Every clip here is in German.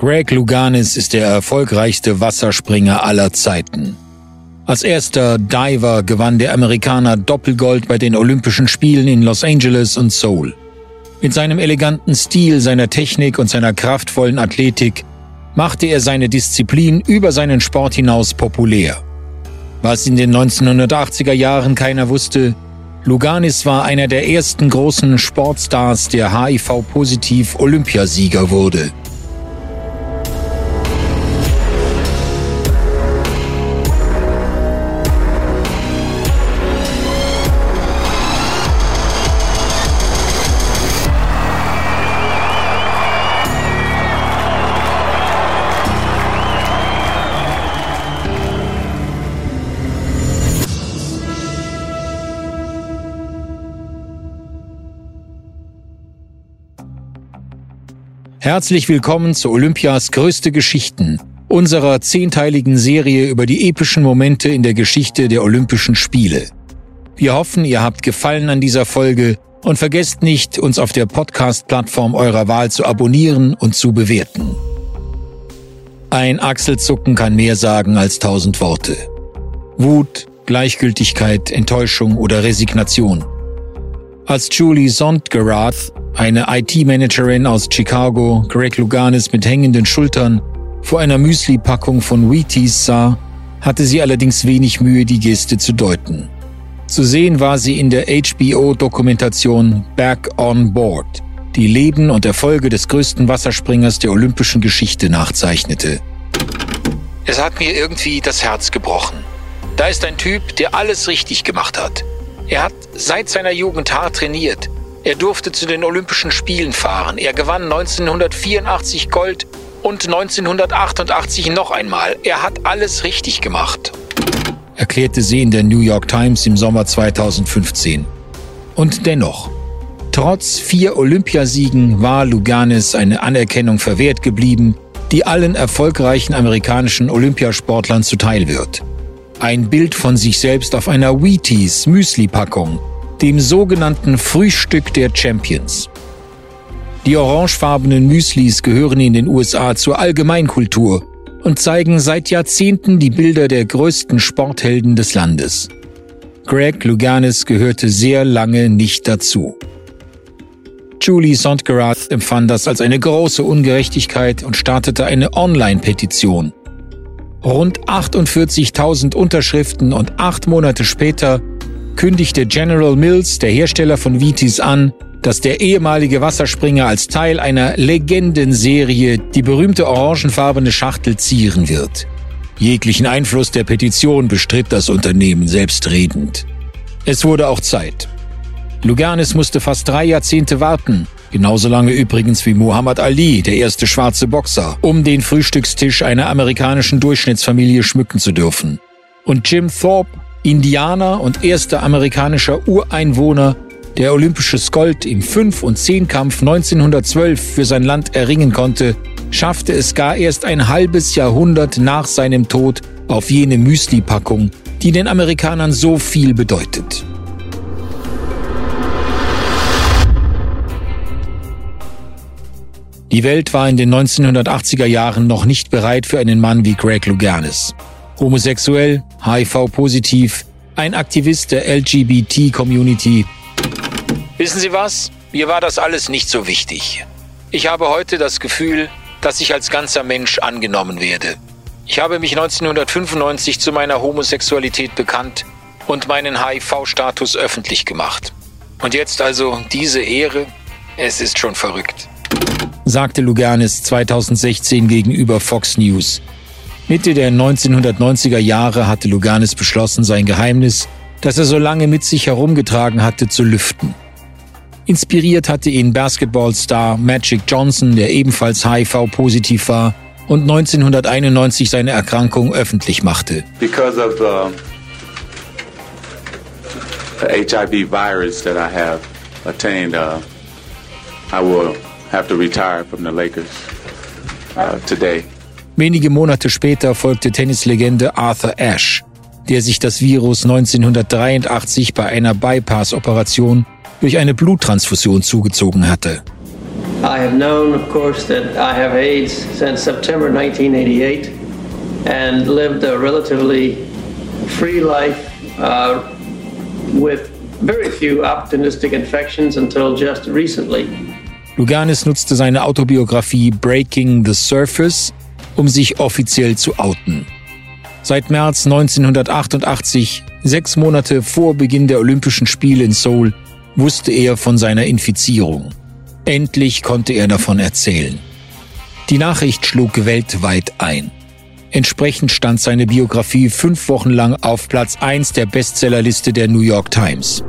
Greg Louganis ist der erfolgreichste Wasserspringer aller Zeiten. Als erster Diver gewann der Amerikaner Doppelgold bei den Olympischen Spielen in Los Angeles und Seoul. Mit seinem eleganten Stil, seiner Technik und seiner kraftvollen Athletik machte er seine Disziplin über seinen Sport hinaus populär. Was in den 1980er Jahren keiner wusste, Luganis war einer der ersten großen Sportstars, der HIV-positiv Olympiasieger wurde. Herzlich willkommen zu Olympias größte Geschichten, unserer zehnteiligen Serie über die epischen Momente in der Geschichte der Olympischen Spiele. Wir hoffen, ihr habt Gefallen an dieser Folge und vergesst nicht, uns auf der Podcast-Plattform eurer Wahl zu abonnieren und zu bewerten. Ein Achselzucken kann mehr sagen als tausend Worte. Wut, Gleichgültigkeit, Enttäuschung oder Resignation. Als Julie Sondgerath eine IT-Managerin aus Chicago, Greg Luganis mit hängenden Schultern, vor einer Müsli-Packung von Wheaties sah, hatte sie allerdings wenig Mühe, die Geste zu deuten. Zu sehen war sie in der HBO-Dokumentation Back on Board, die Leben und Erfolge des größten Wasserspringers der olympischen Geschichte nachzeichnete. Es hat mir irgendwie das Herz gebrochen. Da ist ein Typ, der alles richtig gemacht hat. Er hat seit seiner Jugend hart trainiert, er durfte zu den Olympischen Spielen fahren. Er gewann 1984 Gold und 1988 noch einmal. Er hat alles richtig gemacht, erklärte sie in der New York Times im Sommer 2015. Und dennoch, trotz vier Olympiasiegen war Luganis eine Anerkennung verwehrt geblieben, die allen erfolgreichen amerikanischen Olympiasportlern zuteil wird. Ein Bild von sich selbst auf einer Wheaties Müsli-Packung dem sogenannten Frühstück der Champions. Die orangefarbenen Müslis gehören in den USA zur Allgemeinkultur und zeigen seit Jahrzehnten die Bilder der größten Sporthelden des Landes. Greg Luganis gehörte sehr lange nicht dazu. Julie Sondgerath empfand das als eine große Ungerechtigkeit und startete eine Online-Petition. Rund 48.000 Unterschriften und acht Monate später kündigte General Mills, der Hersteller von Vitis, an, dass der ehemalige Wasserspringer als Teil einer Legendenserie die berühmte orangenfarbene Schachtel zieren wird. Jeglichen Einfluss der Petition bestritt das Unternehmen selbstredend. Es wurde auch Zeit. Luganis musste fast drei Jahrzehnte warten, genauso lange übrigens wie Muhammad Ali, der erste schwarze Boxer, um den Frühstückstisch einer amerikanischen Durchschnittsfamilie schmücken zu dürfen. Und Jim Thorpe Indianer und erster amerikanischer Ureinwohner, der olympisches Gold im Fünf- und Zehnkampf 1912 für sein Land erringen konnte, schaffte es gar erst ein halbes Jahrhundert nach seinem Tod auf jene Müsli-Packung, die den Amerikanern so viel bedeutet. Die Welt war in den 1980er Jahren noch nicht bereit für einen Mann wie Greg Louganis homosexuell, HIV-positiv, ein Aktivist der LGBT-Community. Wissen Sie was? Mir war das alles nicht so wichtig. Ich habe heute das Gefühl, dass ich als ganzer Mensch angenommen werde. Ich habe mich 1995 zu meiner Homosexualität bekannt und meinen HIV-Status öffentlich gemacht. Und jetzt also diese Ehre, es ist schon verrückt, sagte Luganis 2016 gegenüber Fox News. Mitte der 1990er Jahre hatte Luganis beschlossen, sein Geheimnis, das er so lange mit sich herumgetragen hatte, zu lüften. Inspiriert hatte ihn Basketballstar Magic Johnson, der ebenfalls HIV-positiv war und 1991 seine Erkrankung öffentlich machte. Because of the, the HIV virus that I have attained, uh, I will have to retire from the Lakers uh, today. Wenige Monate später folgte Tennislegende Arthur Ashe, der sich das Virus 1983 bei einer Bypass-Operation durch eine Bluttransfusion zugezogen hatte. I have known, of course, that I have AIDS since September 1988 and lived a relatively free life uh, with very few opportunistic infections until just recently. Luganis nutzte seine Autobiografie Breaking the Surface, um sich offiziell zu outen. Seit März 1988, sechs Monate vor Beginn der Olympischen Spiele in Seoul, wusste er von seiner Infizierung. Endlich konnte er davon erzählen. Die Nachricht schlug weltweit ein. Entsprechend stand seine Biografie fünf Wochen lang auf Platz 1 der Bestsellerliste der New York Times.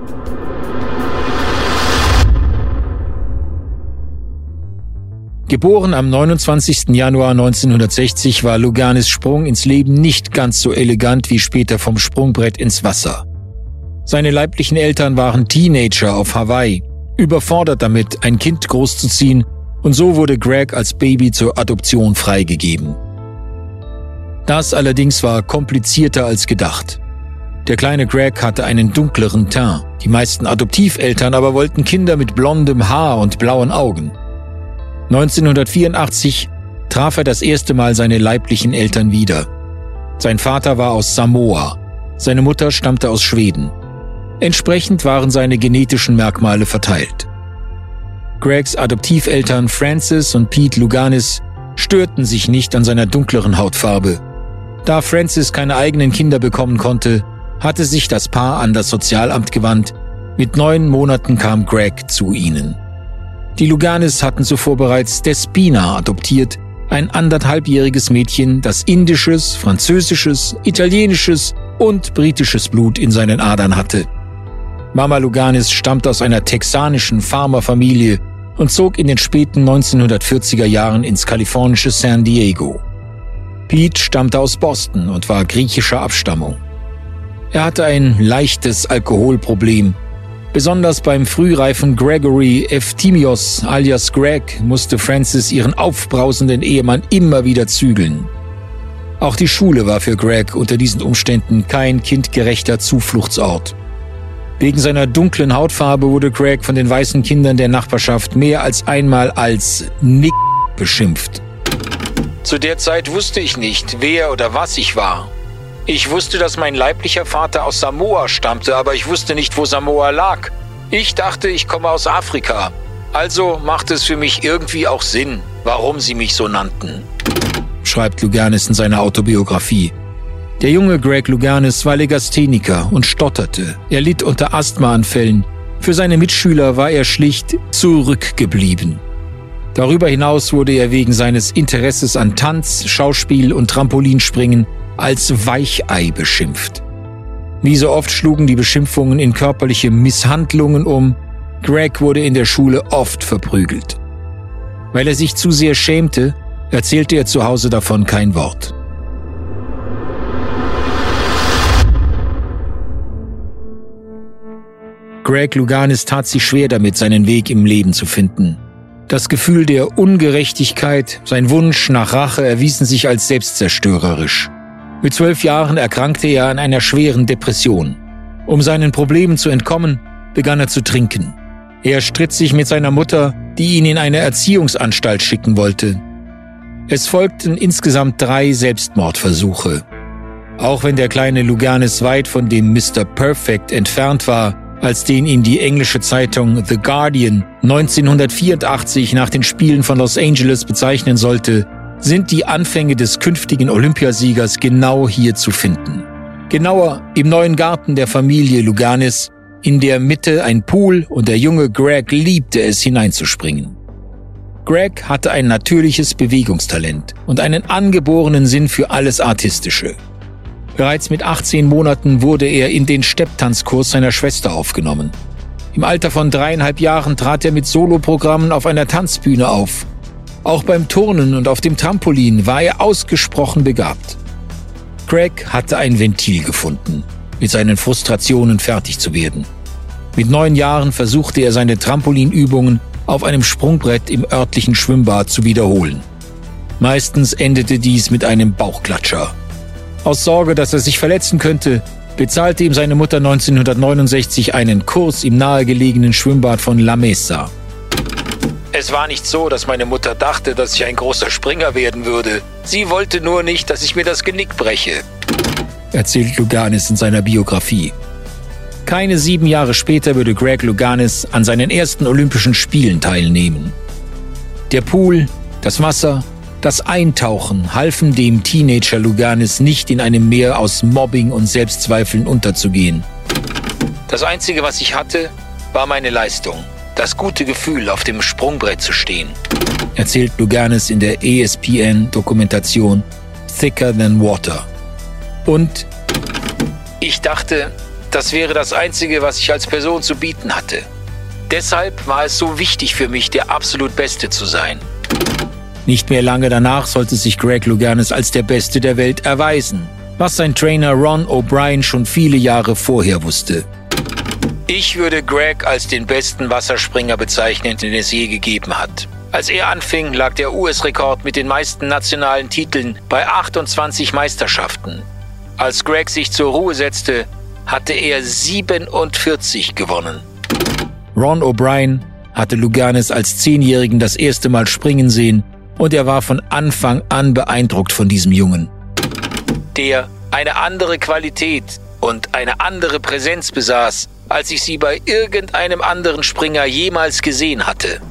Geboren am 29. Januar 1960 war Luganis Sprung ins Leben nicht ganz so elegant wie später vom Sprungbrett ins Wasser. Seine leiblichen Eltern waren Teenager auf Hawaii überfordert damit, ein Kind großzuziehen, und so wurde Greg als Baby zur Adoption freigegeben. Das allerdings war komplizierter als gedacht. Der kleine Greg hatte einen dunkleren Teint, die meisten Adoptiveltern aber wollten Kinder mit blondem Haar und blauen Augen. 1984 traf er das erste Mal seine leiblichen Eltern wieder. Sein Vater war aus Samoa, seine Mutter stammte aus Schweden. Entsprechend waren seine genetischen Merkmale verteilt. Gregs Adoptiveltern Francis und Pete Luganis störten sich nicht an seiner dunkleren Hautfarbe. Da Francis keine eigenen Kinder bekommen konnte, hatte sich das Paar an das Sozialamt gewandt. Mit neun Monaten kam Greg zu ihnen. Die Luganis hatten zuvor bereits Despina adoptiert, ein anderthalbjähriges Mädchen, das indisches, französisches, italienisches und britisches Blut in seinen Adern hatte. Mama Luganis stammt aus einer texanischen Farmerfamilie und zog in den späten 1940er Jahren ins kalifornische San Diego. Pete stammte aus Boston und war griechischer Abstammung. Er hatte ein leichtes Alkoholproblem. Besonders beim frühreifen Gregory Eftimios alias Greg musste Francis ihren aufbrausenden Ehemann immer wieder zügeln. Auch die Schule war für Greg unter diesen Umständen kein kindgerechter Zufluchtsort. Wegen seiner dunklen Hautfarbe wurde Craig von den weißen Kindern der Nachbarschaft mehr als einmal als Nick beschimpft. Zu der Zeit wusste ich nicht, wer oder was ich war. Ich wusste, dass mein leiblicher Vater aus Samoa stammte, aber ich wusste nicht, wo Samoa lag. Ich dachte, ich komme aus Afrika. Also machte es für mich irgendwie auch Sinn, warum sie mich so nannten, schreibt Luganis in seiner Autobiografie. Der junge Greg Luganis war Legastheniker und stotterte. Er litt unter Asthmaanfällen. Für seine Mitschüler war er schlicht zurückgeblieben. Darüber hinaus wurde er wegen seines Interesses an Tanz, Schauspiel und Trampolinspringen als Weichei beschimpft. Wie so oft schlugen die Beschimpfungen in körperliche Misshandlungen um. Greg wurde in der Schule oft verprügelt. Weil er sich zu sehr schämte, erzählte er zu Hause davon kein Wort. Greg Luganis tat sich schwer damit, seinen Weg im Leben zu finden. Das Gefühl der Ungerechtigkeit, sein Wunsch nach Rache erwiesen sich als selbstzerstörerisch. Mit zwölf Jahren erkrankte er an einer schweren Depression. Um seinen Problemen zu entkommen, begann er zu trinken. Er stritt sich mit seiner Mutter, die ihn in eine Erziehungsanstalt schicken wollte. Es folgten insgesamt drei Selbstmordversuche. Auch wenn der kleine Luganis weit von dem Mr. Perfect entfernt war, als den ihn die englische Zeitung The Guardian 1984 nach den Spielen von Los Angeles bezeichnen sollte, sind die Anfänge des künftigen Olympiasiegers genau hier zu finden. Genauer im neuen Garten der Familie Luganis, in der Mitte ein Pool und der junge Greg liebte es hineinzuspringen. Greg hatte ein natürliches Bewegungstalent und einen angeborenen Sinn für alles Artistische. Bereits mit 18 Monaten wurde er in den Stepptanzkurs seiner Schwester aufgenommen. Im Alter von dreieinhalb Jahren trat er mit Soloprogrammen auf einer Tanzbühne auf. Auch beim Turnen und auf dem Trampolin war er ausgesprochen begabt. Craig hatte ein Ventil gefunden, mit seinen Frustrationen fertig zu werden. Mit neun Jahren versuchte er seine Trampolinübungen auf einem Sprungbrett im örtlichen Schwimmbad zu wiederholen. Meistens endete dies mit einem Bauchklatscher aus Sorge, dass er sich verletzen könnte, bezahlte ihm seine Mutter 1969 einen Kurs im nahegelegenen Schwimmbad von La Mesa. Es war nicht so, dass meine Mutter dachte, dass ich ein großer Springer werden würde. Sie wollte nur nicht, dass ich mir das Genick breche, erzählt Luganis in seiner Biografie. Keine sieben Jahre später würde Greg Luganis an seinen ersten Olympischen Spielen teilnehmen. Der Pool, das Wasser, das Eintauchen halfen dem Teenager Luganis nicht in einem Meer aus Mobbing und Selbstzweifeln unterzugehen. Das Einzige, was ich hatte, war meine Leistung, das gute Gefühl, auf dem Sprungbrett zu stehen, erzählt Luganis in der ESPN-Dokumentation Thicker Than Water. Und ich dachte, das wäre das Einzige, was ich als Person zu bieten hatte. Deshalb war es so wichtig für mich, der absolut Beste zu sein. Nicht mehr lange danach sollte sich Greg Louganis als der Beste der Welt erweisen, was sein Trainer Ron O'Brien schon viele Jahre vorher wusste. Ich würde Greg als den besten Wasserspringer bezeichnen, den es je gegeben hat. Als er anfing, lag der US-Rekord mit den meisten nationalen Titeln bei 28 Meisterschaften. Als Greg sich zur Ruhe setzte, hatte er 47 gewonnen. Ron O'Brien hatte Luganis als Zehnjährigen das erste Mal springen sehen und er war von Anfang an beeindruckt von diesem Jungen. Der eine andere Qualität und eine andere Präsenz besaß, als ich sie bei irgendeinem anderen Springer jemals gesehen hatte.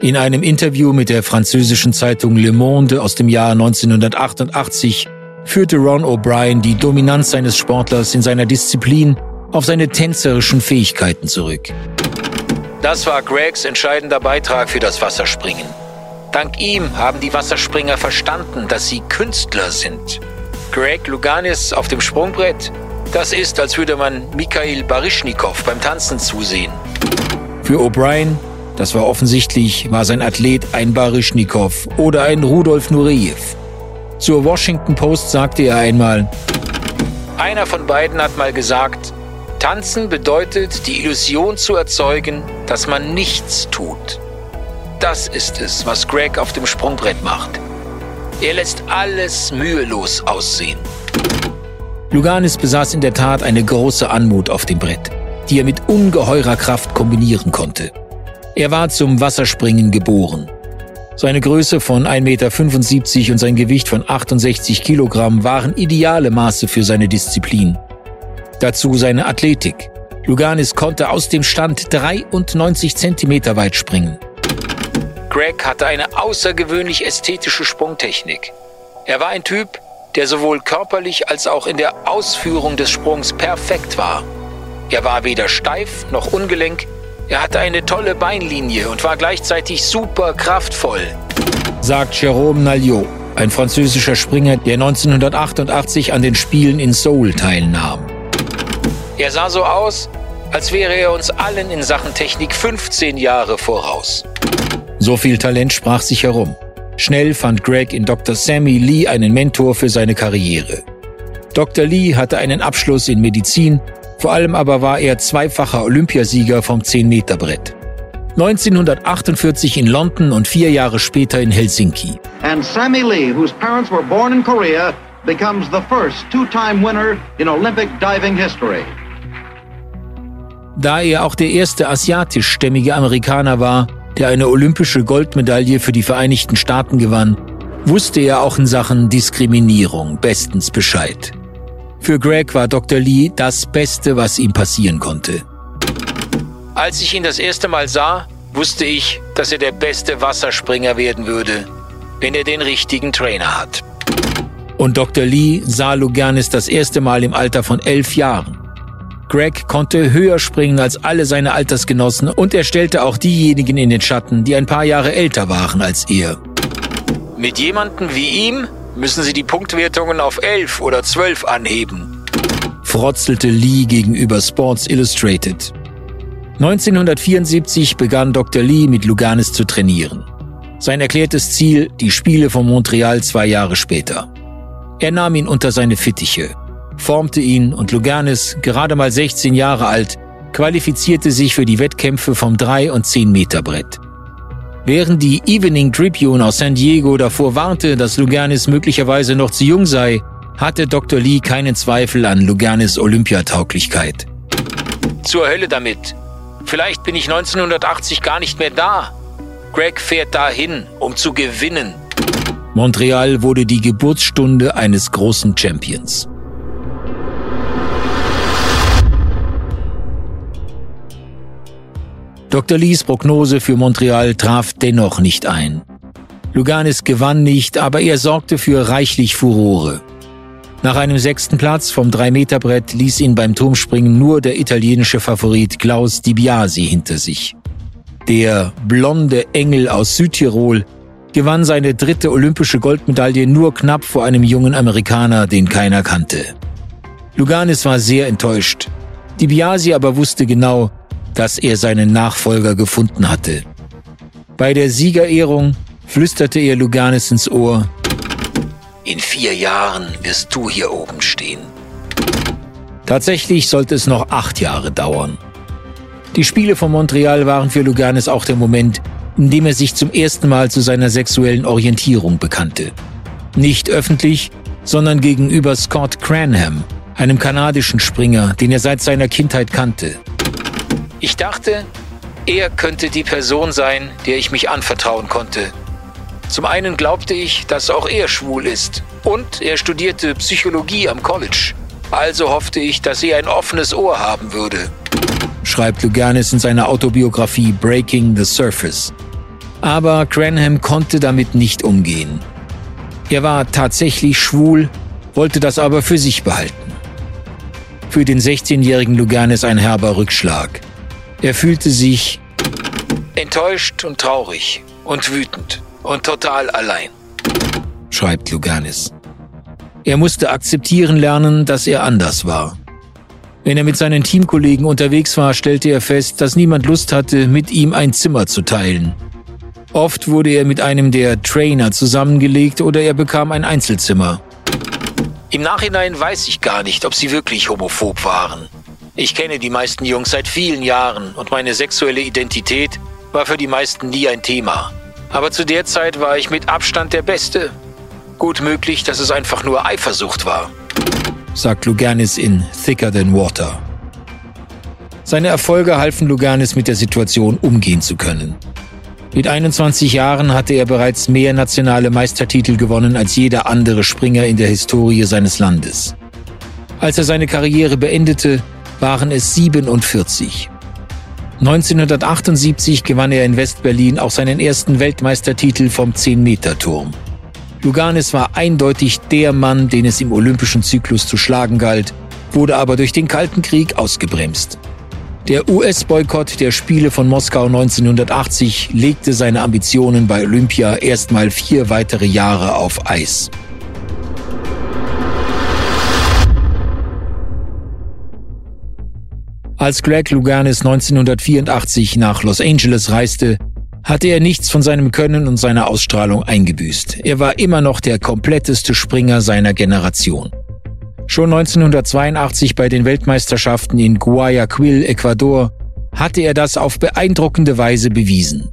In einem Interview mit der französischen Zeitung Le Monde aus dem Jahr 1988 führte Ron O'Brien die Dominanz seines Sportlers in seiner Disziplin auf seine tänzerischen Fähigkeiten zurück. Das war Gregs entscheidender Beitrag für das Wasserspringen. Dank ihm haben die Wasserspringer verstanden, dass sie Künstler sind. Greg Luganis auf dem Sprungbrett, das ist, als würde man Mikhail Baryshnikov beim Tanzen zusehen. Für O'Brien das war offensichtlich, war sein Athlet ein Baryschnikow oder ein Rudolf Nureyev. Zur Washington Post sagte er einmal, einer von beiden hat mal gesagt, Tanzen bedeutet, die Illusion zu erzeugen, dass man nichts tut. Das ist es, was Greg auf dem Sprungbrett macht. Er lässt alles mühelos aussehen. Luganis besaß in der Tat eine große Anmut auf dem Brett, die er mit ungeheurer Kraft kombinieren konnte. Er war zum Wasserspringen geboren. Seine Größe von 1,75 Meter und sein Gewicht von 68 Kilogramm waren ideale Maße für seine Disziplin. Dazu seine Athletik. Luganis konnte aus dem Stand 93 Zentimeter weit springen. Greg hatte eine außergewöhnlich ästhetische Sprungtechnik. Er war ein Typ, der sowohl körperlich als auch in der Ausführung des Sprungs perfekt war. Er war weder steif noch ungelenk, er hatte eine tolle Beinlinie und war gleichzeitig super kraftvoll, sagt Jérôme Nalliot, ein französischer Springer, der 1988 an den Spielen in Seoul teilnahm. Er sah so aus, als wäre er uns allen in Sachen Technik 15 Jahre voraus. So viel Talent sprach sich herum. Schnell fand Greg in Dr. Sammy Lee einen Mentor für seine Karriere. Dr. Lee hatte einen Abschluss in Medizin vor allem aber war er zweifacher Olympiasieger vom 10-Meter-Brett. 1948 in London und vier Jahre später in Helsinki. And Sammy Lee, whose parents were born in Korea, becomes the first two-time winner in Olympic diving history. Da er auch der erste asiatischstämmige Amerikaner war, der eine olympische Goldmedaille für die Vereinigten Staaten gewann, wusste er auch in Sachen Diskriminierung bestens Bescheid. Für Greg war Dr. Lee das Beste, was ihm passieren konnte. Als ich ihn das erste Mal sah, wusste ich, dass er der beste Wasserspringer werden würde, wenn er den richtigen Trainer hat. Und Dr. Lee sah Luganis das erste Mal im Alter von elf Jahren. Greg konnte höher springen als alle seine Altersgenossen und er stellte auch diejenigen in den Schatten, die ein paar Jahre älter waren als er. Mit jemandem wie ihm müssen sie die Punktwertungen auf 11 oder 12 anheben, frotzelte Lee gegenüber Sports Illustrated. 1974 begann Dr. Lee mit Luganis zu trainieren. Sein erklärtes Ziel, die Spiele von Montreal zwei Jahre später. Er nahm ihn unter seine Fittiche, formte ihn und Luganis, gerade mal 16 Jahre alt, qualifizierte sich für die Wettkämpfe vom 3- und 10-Meter-Brett. Während die Evening Tribune aus San Diego davor warnte, dass Luganis möglicherweise noch zu jung sei, hatte Dr. Lee keinen Zweifel an Luganis Olympiatauglichkeit. Zur Hölle damit. Vielleicht bin ich 1980 gar nicht mehr da. Greg fährt dahin, um zu gewinnen. Montreal wurde die Geburtsstunde eines großen Champions. Dr. Lees Prognose für Montreal traf dennoch nicht ein. Luganis gewann nicht, aber er sorgte für reichlich Furore. Nach einem sechsten Platz vom 3-Meter-Brett ließ ihn beim Turmspringen nur der italienische Favorit Klaus Di Biasi hinter sich. Der blonde Engel aus Südtirol gewann seine dritte olympische Goldmedaille nur knapp vor einem jungen Amerikaner, den keiner kannte. Luganis war sehr enttäuscht. Di Biasi aber wusste genau, dass er seinen Nachfolger gefunden hatte. Bei der Siegerehrung flüsterte er Luganis ins Ohr, in vier Jahren wirst du hier oben stehen. Tatsächlich sollte es noch acht Jahre dauern. Die Spiele von Montreal waren für Luganis auch der Moment, in dem er sich zum ersten Mal zu seiner sexuellen Orientierung bekannte. Nicht öffentlich, sondern gegenüber Scott Cranham, einem kanadischen Springer, den er seit seiner Kindheit kannte. Ich dachte, er könnte die Person sein, der ich mich anvertrauen konnte. Zum einen glaubte ich, dass auch er schwul ist. Und er studierte Psychologie am College. Also hoffte ich, dass er ein offenes Ohr haben würde. Schreibt Luganis in seiner Autobiografie Breaking the Surface. Aber Cranham konnte damit nicht umgehen. Er war tatsächlich schwul, wollte das aber für sich behalten. Für den 16-jährigen Luganis ein herber Rückschlag. Er fühlte sich enttäuscht und traurig und wütend und total allein, schreibt Luganis. Er musste akzeptieren lernen, dass er anders war. Wenn er mit seinen Teamkollegen unterwegs war, stellte er fest, dass niemand Lust hatte, mit ihm ein Zimmer zu teilen. Oft wurde er mit einem der Trainer zusammengelegt oder er bekam ein Einzelzimmer. Im Nachhinein weiß ich gar nicht, ob sie wirklich homophob waren. Ich kenne die meisten Jungs seit vielen Jahren und meine sexuelle Identität war für die meisten nie ein Thema. Aber zu der Zeit war ich mit Abstand der Beste. Gut möglich, dass es einfach nur Eifersucht war, sagt Luganis in Thicker Than Water. Seine Erfolge halfen Luganis mit der Situation umgehen zu können. Mit 21 Jahren hatte er bereits mehr nationale Meistertitel gewonnen als jeder andere Springer in der Historie seines Landes. Als er seine Karriere beendete, waren es 47. 1978 gewann er in West-Berlin auch seinen ersten Weltmeistertitel vom 10-Meter-Turm. Luganis war eindeutig der Mann, den es im olympischen Zyklus zu schlagen galt, wurde aber durch den Kalten Krieg ausgebremst. Der US-Boykott der Spiele von Moskau 1980 legte seine Ambitionen bei Olympia erstmal vier weitere Jahre auf Eis. Als Greg Luganis 1984 nach Los Angeles reiste, hatte er nichts von seinem Können und seiner Ausstrahlung eingebüßt. Er war immer noch der kompletteste Springer seiner Generation. Schon 1982 bei den Weltmeisterschaften in Guayaquil, Ecuador, hatte er das auf beeindruckende Weise bewiesen.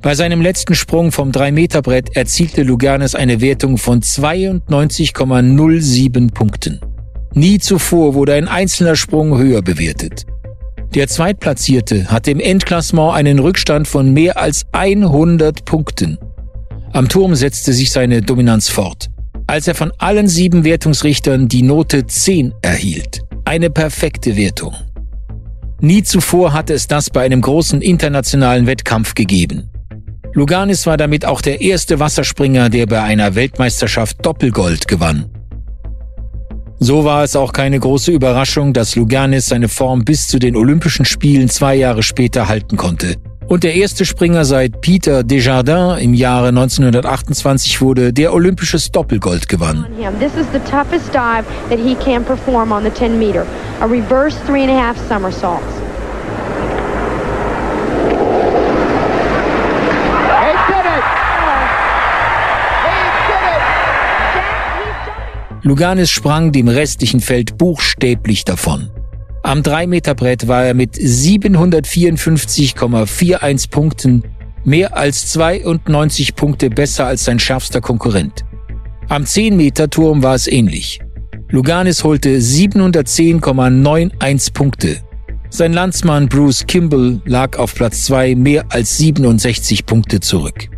Bei seinem letzten Sprung vom 3-Meter-Brett erzielte Luganis eine Wertung von 92,07 Punkten. Nie zuvor wurde ein einzelner Sprung höher bewertet. Der Zweitplatzierte hatte im Endklassement einen Rückstand von mehr als 100 Punkten. Am Turm setzte sich seine Dominanz fort, als er von allen sieben Wertungsrichtern die Note 10 erhielt. Eine perfekte Wertung. Nie zuvor hatte es das bei einem großen internationalen Wettkampf gegeben. Luganis war damit auch der erste Wasserspringer, der bei einer Weltmeisterschaft Doppelgold gewann. So war es auch keine große Überraschung, dass Luganis seine Form bis zu den Olympischen Spielen zwei Jahre später halten konnte. Und der erste Springer seit Peter Desjardins im Jahre 1928 wurde, der olympisches Doppelgold gewann. Luganis sprang dem restlichen Feld buchstäblich davon. Am 3-Meter-Brett war er mit 754,41 Punkten mehr als 92 Punkte besser als sein schärfster Konkurrent. Am 10-Meter-Turm war es ähnlich. Luganis holte 710,91 Punkte. Sein Landsmann Bruce Kimball lag auf Platz 2 mehr als 67 Punkte zurück.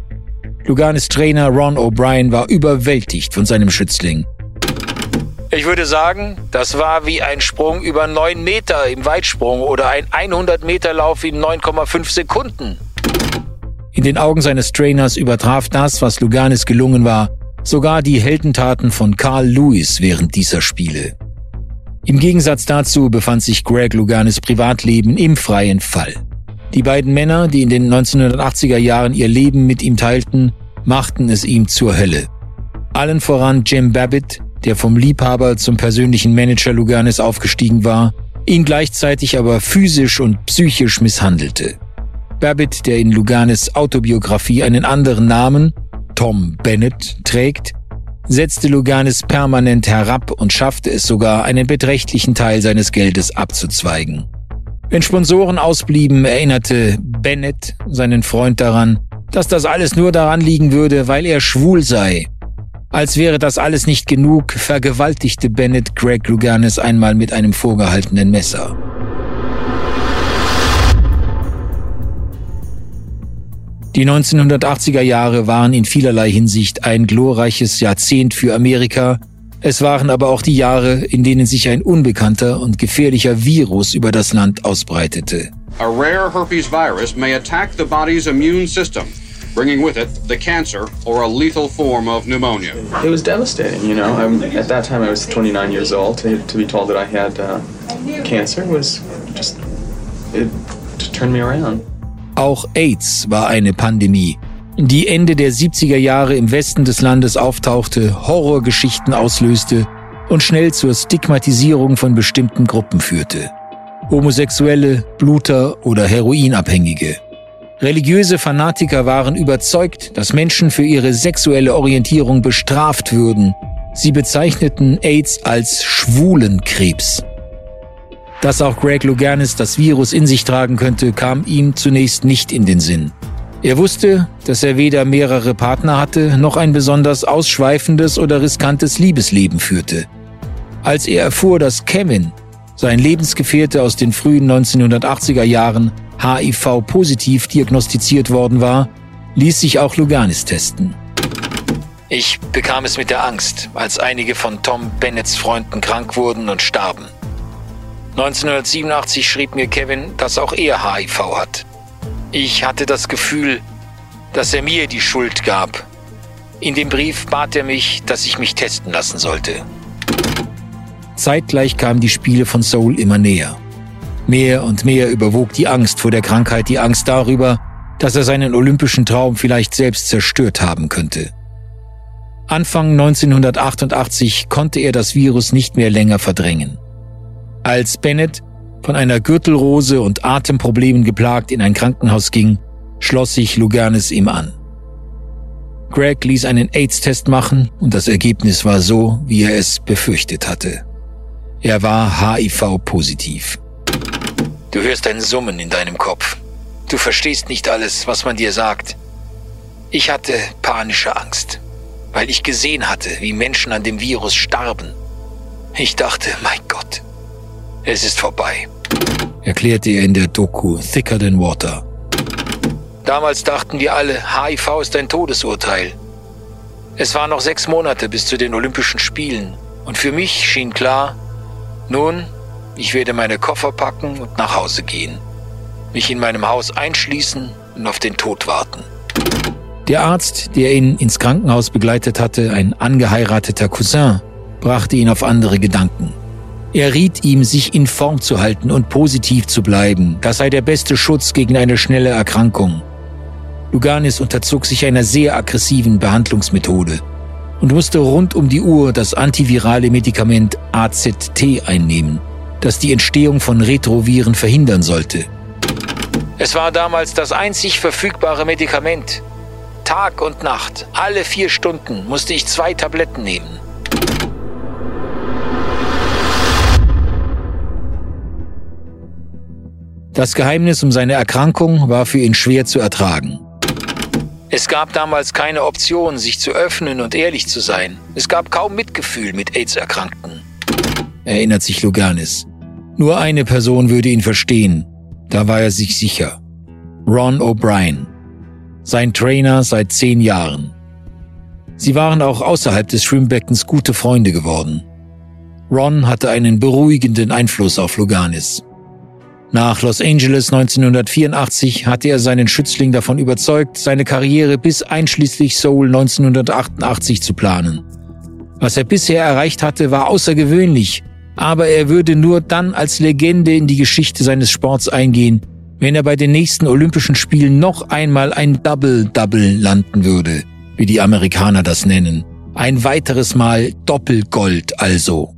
Luganis Trainer Ron O'Brien war überwältigt von seinem Schützling. Ich würde sagen, das war wie ein Sprung über 9 Meter im Weitsprung oder ein 100 Meter Lauf in 9,5 Sekunden. In den Augen seines Trainers übertraf das, was Luganis gelungen war, sogar die Heldentaten von Carl Lewis während dieser Spiele. Im Gegensatz dazu befand sich Greg Luganis Privatleben im freien Fall. Die beiden Männer, die in den 1980er Jahren ihr Leben mit ihm teilten, machten es ihm zur Hölle. Allen voran Jim Babbitt, der vom Liebhaber zum persönlichen Manager Luganis aufgestiegen war, ihn gleichzeitig aber physisch und psychisch misshandelte. Babbitt, der in Luganis Autobiografie einen anderen Namen, Tom Bennett, trägt, setzte Luganis permanent herab und schaffte es sogar, einen beträchtlichen Teil seines Geldes abzuzweigen. Wenn Sponsoren ausblieben, erinnerte Bennett seinen Freund daran, dass das alles nur daran liegen würde, weil er schwul sei. Als wäre das alles nicht genug, vergewaltigte Bennett Greg Luganis einmal mit einem vorgehaltenen Messer. Die 1980er Jahre waren in vielerlei Hinsicht ein glorreiches Jahrzehnt für Amerika, es waren aber auch die Jahre, in denen sich ein unbekannter und gefährlicher Virus über das Land ausbreitete. A rare herpes virus may attack the body's immune system, bringing with it the cancer or a lethal form of pneumonia. It was devastating, you know. I'm, at that time, I was 29 years old. To, to be told that I had uh, cancer was just it just turned me around. Auch AIDS war eine Pandemie, die Ende der 70er Jahre im Westen des Landes auftauchte, Horrorgeschichten auslöste und schnell zur Stigmatisierung von bestimmten Gruppen führte. Homosexuelle, Bluter oder Heroinabhängige. Religiöse Fanatiker waren überzeugt, dass Menschen für ihre sexuelle Orientierung bestraft würden. Sie bezeichneten AIDS als Schwulenkrebs. Dass auch Greg Louganis das Virus in sich tragen könnte, kam ihm zunächst nicht in den Sinn. Er wusste, dass er weder mehrere Partner hatte, noch ein besonders ausschweifendes oder riskantes Liebesleben führte. Als er erfuhr, dass Kevin, sein Lebensgefährte aus den frühen 1980er Jahren, HIV-positiv diagnostiziert worden war, ließ sich auch Luganis testen. Ich bekam es mit der Angst, als einige von Tom Bennetts Freunden krank wurden und starben. 1987 schrieb mir Kevin, dass auch er HIV hat. Ich hatte das Gefühl, dass er mir die Schuld gab. In dem Brief bat er mich, dass ich mich testen lassen sollte. Zeitgleich kamen die Spiele von Seoul immer näher. Mehr und mehr überwog die Angst vor der Krankheit die Angst darüber, dass er seinen olympischen Traum vielleicht selbst zerstört haben könnte. Anfang 1988 konnte er das Virus nicht mehr länger verdrängen. Als Bennett von einer Gürtelrose und Atemproblemen geplagt in ein Krankenhaus ging, schloss sich Luganis ihm an. Greg ließ einen AIDS-Test machen und das Ergebnis war so, wie er es befürchtet hatte. Er war HIV-positiv. Du hörst ein Summen in deinem Kopf. Du verstehst nicht alles, was man dir sagt. Ich hatte panische Angst, weil ich gesehen hatte, wie Menschen an dem Virus starben. Ich dachte, mein Gott, es ist vorbei, erklärte er in der Doku Thicker Than Water. Damals dachten wir alle, HIV ist ein Todesurteil. Es waren noch sechs Monate bis zu den Olympischen Spielen und für mich schien klar, nun, ich werde meine Koffer packen und nach Hause gehen, mich in meinem Haus einschließen und auf den Tod warten. Der Arzt, der ihn ins Krankenhaus begleitet hatte, ein angeheirateter Cousin, brachte ihn auf andere Gedanken. Er riet ihm, sich in Form zu halten und positiv zu bleiben. Das sei der beste Schutz gegen eine schnelle Erkrankung. Luganis unterzog sich einer sehr aggressiven Behandlungsmethode und musste rund um die Uhr das antivirale Medikament AZT einnehmen, das die Entstehung von Retroviren verhindern sollte. Es war damals das einzig verfügbare Medikament. Tag und Nacht, alle vier Stunden musste ich zwei Tabletten nehmen. Das Geheimnis um seine Erkrankung war für ihn schwer zu ertragen. Es gab damals keine Option, sich zu öffnen und ehrlich zu sein. Es gab kaum Mitgefühl mit AIDS-Erkrankten. erinnert sich Luganis. Nur eine Person würde ihn verstehen. Da war er sich sicher. Ron O'Brien. Sein Trainer seit zehn Jahren. Sie waren auch außerhalb des Schwimmbeckens gute Freunde geworden. Ron hatte einen beruhigenden Einfluss auf Luganis. Nach Los Angeles 1984 hatte er seinen Schützling davon überzeugt, seine Karriere bis einschließlich Seoul 1988 zu planen. Was er bisher erreicht hatte, war außergewöhnlich, aber er würde nur dann als Legende in die Geschichte seines Sports eingehen, wenn er bei den nächsten Olympischen Spielen noch einmal ein Double-Double landen würde, wie die Amerikaner das nennen. Ein weiteres Mal Doppelgold also.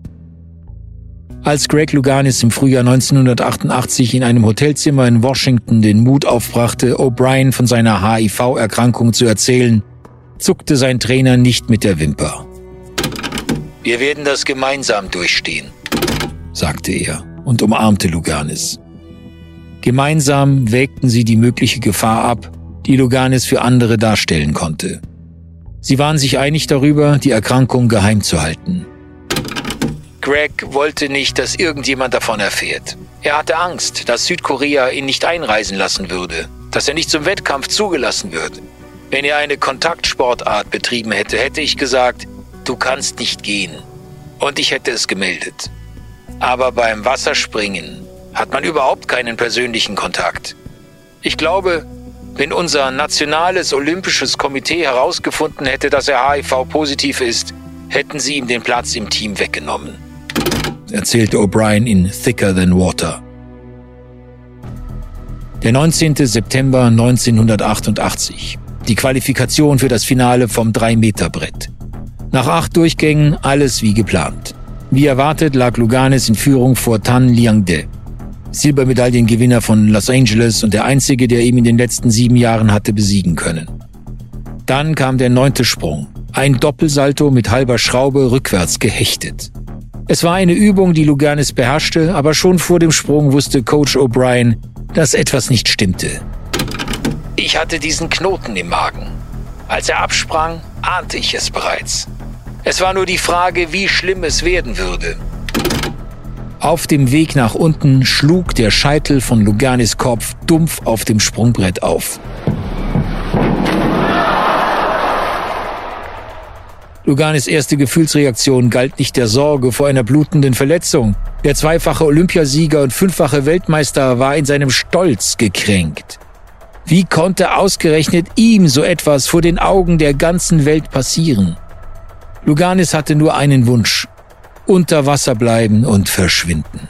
Als Greg Luganis im Frühjahr 1988 in einem Hotelzimmer in Washington den Mut aufbrachte, O'Brien von seiner HIV-Erkrankung zu erzählen, zuckte sein Trainer nicht mit der Wimper. Wir werden das gemeinsam durchstehen, sagte er und umarmte Luganis. Gemeinsam wägten sie die mögliche Gefahr ab, die Luganis für andere darstellen konnte. Sie waren sich einig darüber, die Erkrankung geheim zu halten. Greg wollte nicht, dass irgendjemand davon erfährt. Er hatte Angst, dass Südkorea ihn nicht einreisen lassen würde, dass er nicht zum Wettkampf zugelassen würde. Wenn er eine Kontaktsportart betrieben hätte, hätte ich gesagt, du kannst nicht gehen. Und ich hätte es gemeldet. Aber beim Wasserspringen hat man überhaupt keinen persönlichen Kontakt. Ich glaube, wenn unser nationales olympisches Komitee herausgefunden hätte, dass er HIV-positiv ist, hätten sie ihm den Platz im Team weggenommen erzählte O'Brien in Thicker Than Water. Der 19. September 1988. Die Qualifikation für das Finale vom 3-Meter-Brett. Nach acht Durchgängen alles wie geplant. Wie erwartet lag Luganis in Führung vor Tan Liangde, Silbermedaillengewinner von Los Angeles und der einzige, der ihm in den letzten sieben Jahren hatte besiegen können. Dann kam der neunte Sprung, ein Doppelsalto mit halber Schraube rückwärts gehechtet. Es war eine Übung, die Luganis beherrschte, aber schon vor dem Sprung wusste Coach O'Brien, dass etwas nicht stimmte. Ich hatte diesen Knoten im Magen. Als er absprang, ahnte ich es bereits. Es war nur die Frage, wie schlimm es werden würde. Auf dem Weg nach unten schlug der Scheitel von Luganis Kopf dumpf auf dem Sprungbrett auf. Luganis erste Gefühlsreaktion galt nicht der Sorge vor einer blutenden Verletzung. Der zweifache Olympiasieger und fünffache Weltmeister war in seinem Stolz gekränkt. Wie konnte ausgerechnet ihm so etwas vor den Augen der ganzen Welt passieren? Luganis hatte nur einen Wunsch. Unter Wasser bleiben und verschwinden.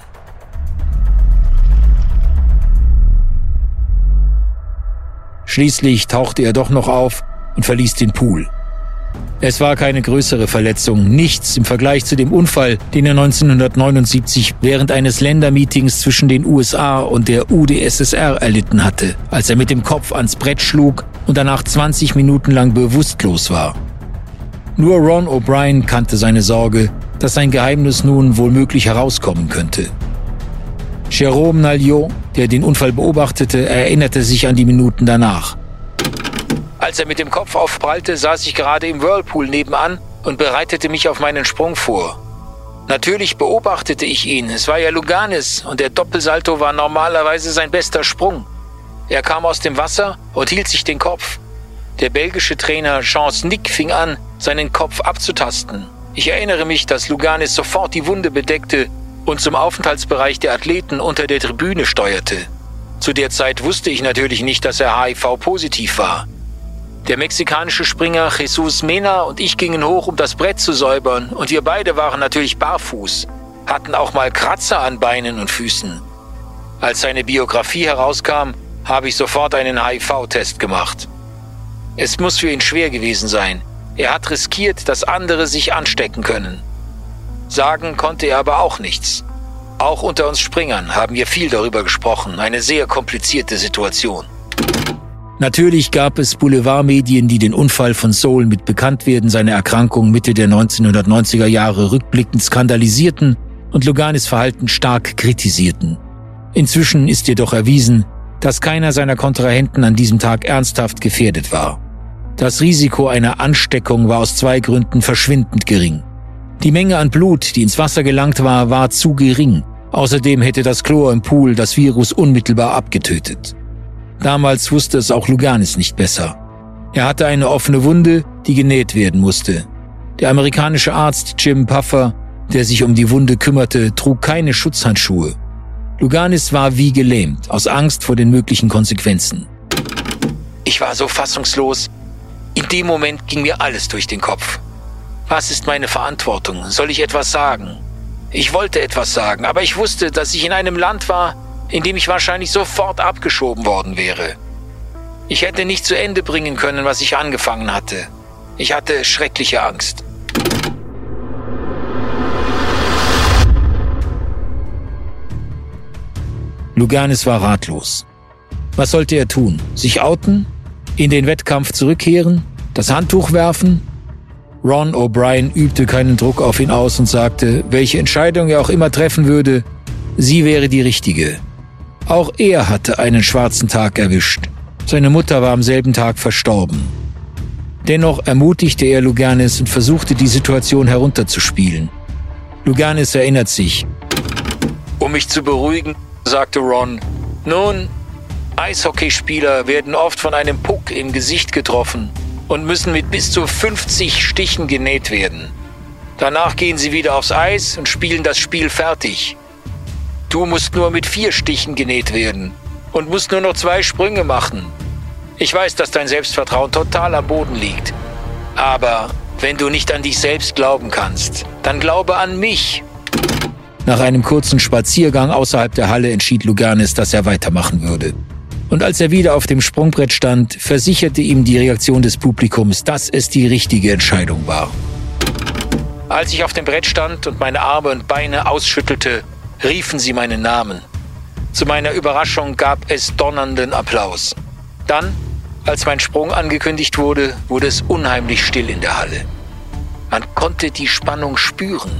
Schließlich tauchte er doch noch auf und verließ den Pool. Es war keine größere Verletzung, nichts im Vergleich zu dem Unfall, den er 1979 während eines Ländermeetings zwischen den USA und der UdSSR erlitten hatte, als er mit dem Kopf ans Brett schlug und danach 20 Minuten lang bewusstlos war. Nur Ron O'Brien kannte seine Sorge, dass sein Geheimnis nun wohlmöglich herauskommen könnte. Jérôme Nalliot, der den Unfall beobachtete, erinnerte sich an die Minuten danach. Als er mit dem Kopf aufprallte, saß ich gerade im Whirlpool nebenan und bereitete mich auf meinen Sprung vor. Natürlich beobachtete ich ihn. Es war ja Luganis und der Doppelsalto war normalerweise sein bester Sprung. Er kam aus dem Wasser und hielt sich den Kopf. Der belgische Trainer Chance Nick fing an, seinen Kopf abzutasten. Ich erinnere mich, dass Luganis sofort die Wunde bedeckte und zum Aufenthaltsbereich der Athleten unter der Tribüne steuerte. Zu der Zeit wusste ich natürlich nicht, dass er HIV-positiv war. Der mexikanische Springer Jesus Mena und ich gingen hoch, um das Brett zu säubern, und wir beide waren natürlich barfuß, hatten auch mal Kratzer an Beinen und Füßen. Als seine Biografie herauskam, habe ich sofort einen HIV-Test gemacht. Es muss für ihn schwer gewesen sein. Er hat riskiert, dass andere sich anstecken können. Sagen konnte er aber auch nichts. Auch unter uns Springern haben wir viel darüber gesprochen, eine sehr komplizierte Situation. Natürlich gab es Boulevardmedien, die den Unfall von Soul mit Bekanntwerden seiner Erkrankung Mitte der 1990er Jahre rückblickend skandalisierten und Luganis Verhalten stark kritisierten. Inzwischen ist jedoch erwiesen, dass keiner seiner Kontrahenten an diesem Tag ernsthaft gefährdet war. Das Risiko einer Ansteckung war aus zwei Gründen verschwindend gering. Die Menge an Blut, die ins Wasser gelangt war, war zu gering. Außerdem hätte das Chlor im Pool das Virus unmittelbar abgetötet. Damals wusste es auch Luganis nicht besser. Er hatte eine offene Wunde, die genäht werden musste. Der amerikanische Arzt Jim Puffer, der sich um die Wunde kümmerte, trug keine Schutzhandschuhe. Luganis war wie gelähmt, aus Angst vor den möglichen Konsequenzen. Ich war so fassungslos. In dem Moment ging mir alles durch den Kopf. Was ist meine Verantwortung? Soll ich etwas sagen? Ich wollte etwas sagen, aber ich wusste, dass ich in einem Land war, in dem ich wahrscheinlich sofort abgeschoben worden wäre. Ich hätte nicht zu Ende bringen können, was ich angefangen hatte. Ich hatte schreckliche Angst. Luganis war ratlos. Was sollte er tun? Sich outen? In den Wettkampf zurückkehren? Das Handtuch werfen? Ron O'Brien übte keinen Druck auf ihn aus und sagte, welche Entscheidung er auch immer treffen würde, sie wäre die richtige. Auch er hatte einen schwarzen Tag erwischt. Seine Mutter war am selben Tag verstorben. Dennoch ermutigte er Luganis und versuchte die Situation herunterzuspielen. Luganis erinnert sich. Um mich zu beruhigen, sagte Ron, nun, Eishockeyspieler werden oft von einem Puck im Gesicht getroffen und müssen mit bis zu 50 Stichen genäht werden. Danach gehen sie wieder aufs Eis und spielen das Spiel fertig. Du musst nur mit vier Stichen genäht werden und musst nur noch zwei Sprünge machen. Ich weiß, dass dein Selbstvertrauen total am Boden liegt. Aber wenn du nicht an dich selbst glauben kannst, dann glaube an mich. Nach einem kurzen Spaziergang außerhalb der Halle entschied Luganis, dass er weitermachen würde. Und als er wieder auf dem Sprungbrett stand, versicherte ihm die Reaktion des Publikums, dass es die richtige Entscheidung war. Als ich auf dem Brett stand und meine Arme und Beine ausschüttelte, riefen sie meinen Namen. Zu meiner Überraschung gab es donnernden Applaus. Dann, als mein Sprung angekündigt wurde, wurde es unheimlich still in der Halle. Man konnte die Spannung spüren.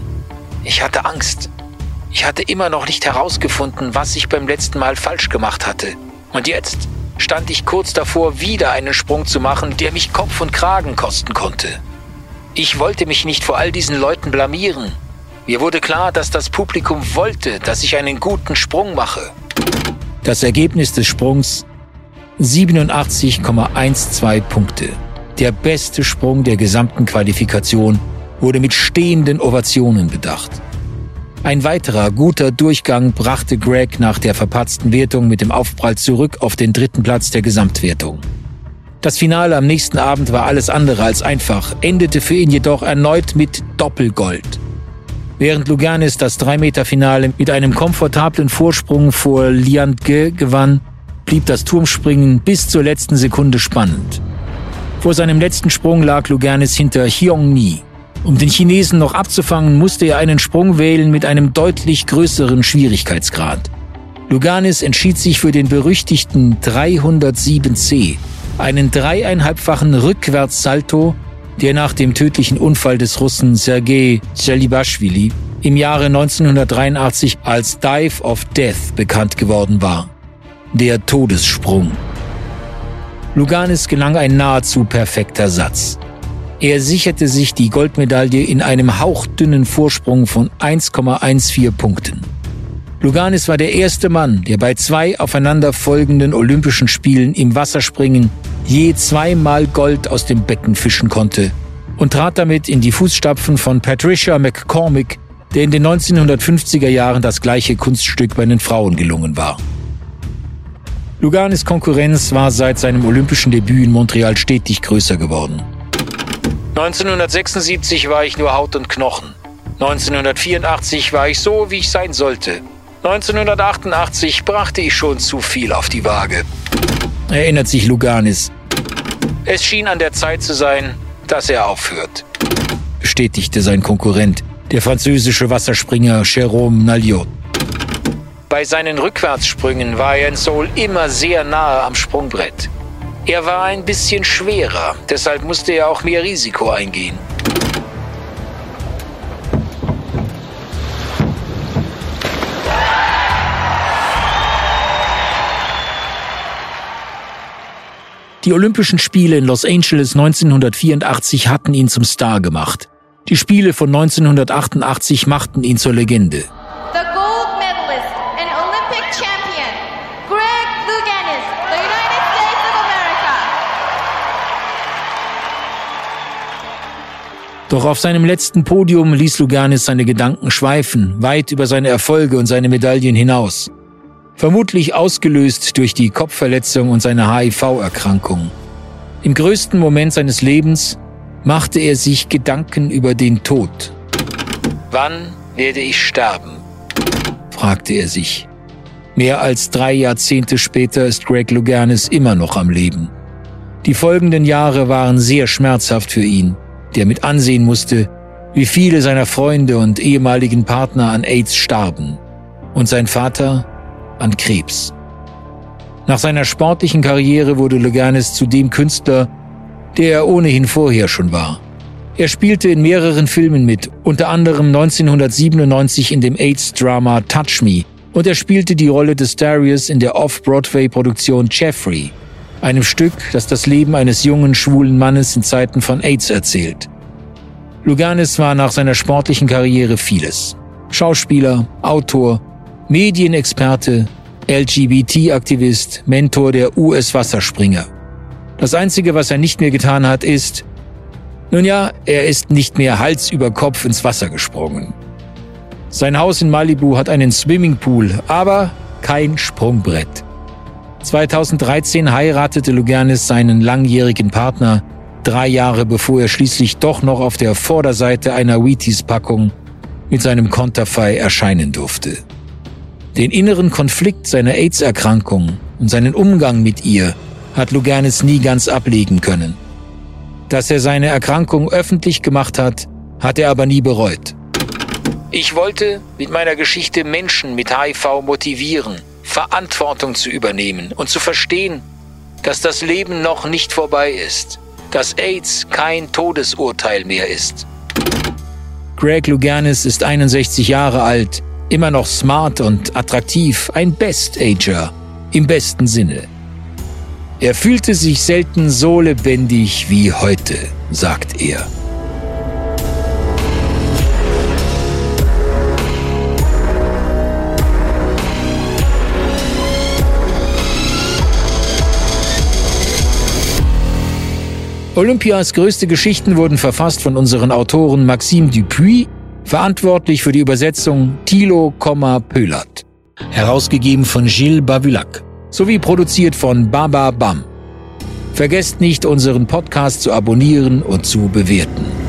Ich hatte Angst. Ich hatte immer noch nicht herausgefunden, was ich beim letzten Mal falsch gemacht hatte. Und jetzt stand ich kurz davor, wieder einen Sprung zu machen, der mich Kopf und Kragen kosten konnte. Ich wollte mich nicht vor all diesen Leuten blamieren. Mir wurde klar, dass das Publikum wollte, dass ich einen guten Sprung mache. Das Ergebnis des Sprungs 87,12 Punkte. Der beste Sprung der gesamten Qualifikation wurde mit stehenden Ovationen bedacht. Ein weiterer guter Durchgang brachte Greg nach der verpatzten Wertung mit dem Aufprall zurück auf den dritten Platz der Gesamtwertung. Das Finale am nächsten Abend war alles andere als einfach, endete für ihn jedoch erneut mit Doppelgold. Während Luganis das 3-Meter-Finale mit einem komfortablen Vorsprung vor Liandge gewann, blieb das Turmspringen bis zur letzten Sekunde spannend. Vor seinem letzten Sprung lag Luganis hinter Hyong Ni. Um den Chinesen noch abzufangen, musste er einen Sprung wählen mit einem deutlich größeren Schwierigkeitsgrad. Luganis entschied sich für den berüchtigten 307C, einen dreieinhalbfachen Rückwärtssalto der nach dem tödlichen Unfall des Russen Sergei Zelibashvili im Jahre 1983 als Dive of Death bekannt geworden war. Der Todessprung. Luganis gelang ein nahezu perfekter Satz. Er sicherte sich die Goldmedaille in einem hauchdünnen Vorsprung von 1,14 Punkten. Luganis war der erste Mann, der bei zwei aufeinanderfolgenden Olympischen Spielen im Wasserspringen je zweimal Gold aus dem Becken fischen konnte und trat damit in die Fußstapfen von Patricia McCormick, der in den 1950er Jahren das gleiche Kunststück bei den Frauen gelungen war. Luganis Konkurrenz war seit seinem olympischen Debüt in Montreal stetig größer geworden. 1976 war ich nur Haut und Knochen. 1984 war ich so, wie ich sein sollte. 1988 brachte ich schon zu viel auf die Waage. Erinnert sich Luganis. Es schien an der Zeit zu sein, dass er aufhört. Bestätigte sein Konkurrent, der französische Wasserspringer Jérôme Nalliot. Bei seinen Rückwärtssprüngen war er in Seoul immer sehr nahe am Sprungbrett. Er war ein bisschen schwerer, deshalb musste er auch mehr Risiko eingehen. Die Olympischen Spiele in Los Angeles 1984 hatten ihn zum Star gemacht. Die Spiele von 1988 machten ihn zur Legende. Doch auf seinem letzten Podium ließ Luganis seine Gedanken schweifen, weit über seine Erfolge und seine Medaillen hinaus. Vermutlich ausgelöst durch die Kopfverletzung und seine HIV-Erkrankung. Im größten Moment seines Lebens machte er sich Gedanken über den Tod. Wann werde ich sterben? fragte er sich. Mehr als drei Jahrzehnte später ist Greg Louganis immer noch am Leben. Die folgenden Jahre waren sehr schmerzhaft für ihn, der mit ansehen musste, wie viele seiner Freunde und ehemaligen Partner an AIDS starben und sein Vater an Krebs. Nach seiner sportlichen Karriere wurde Louganis zu dem Künstler, der er ohnehin vorher schon war. Er spielte in mehreren Filmen mit, unter anderem 1997 in dem AIDS-Drama Touch Me und er spielte die Rolle des Darius in der Off-Broadway-Produktion Jeffrey, einem Stück, das das Leben eines jungen, schwulen Mannes in Zeiten von AIDS erzählt. Luganis war nach seiner sportlichen Karriere vieles. Schauspieler, Autor, Medienexperte, LGBT-Aktivist, Mentor der US-Wasserspringer. Das Einzige, was er nicht mehr getan hat, ist, nun ja, er ist nicht mehr Hals über Kopf ins Wasser gesprungen. Sein Haus in Malibu hat einen Swimmingpool, aber kein Sprungbrett. 2013 heiratete Luganis seinen langjährigen Partner, drei Jahre bevor er schließlich doch noch auf der Vorderseite einer Wheaties-Packung mit seinem Konterfei erscheinen durfte. Den inneren Konflikt seiner AIDS-Erkrankung und seinen Umgang mit ihr hat Luganis nie ganz ablegen können. Dass er seine Erkrankung öffentlich gemacht hat, hat er aber nie bereut. Ich wollte mit meiner Geschichte Menschen mit HIV motivieren, Verantwortung zu übernehmen und zu verstehen, dass das Leben noch nicht vorbei ist, dass AIDS kein Todesurteil mehr ist. Greg Luganis ist 61 Jahre alt, immer noch smart und attraktiv, ein Best-Ager im besten Sinne. Er fühlte sich selten so lebendig wie heute, sagt er. Olympias größte Geschichten wurden verfasst von unseren Autoren Maxime Dupuis, verantwortlich für die Übersetzung Thilo, Pöllert, herausgegeben von Gilles Bavulac sowie produziert von Baba Bam. Vergesst nicht, unseren Podcast zu abonnieren und zu bewerten.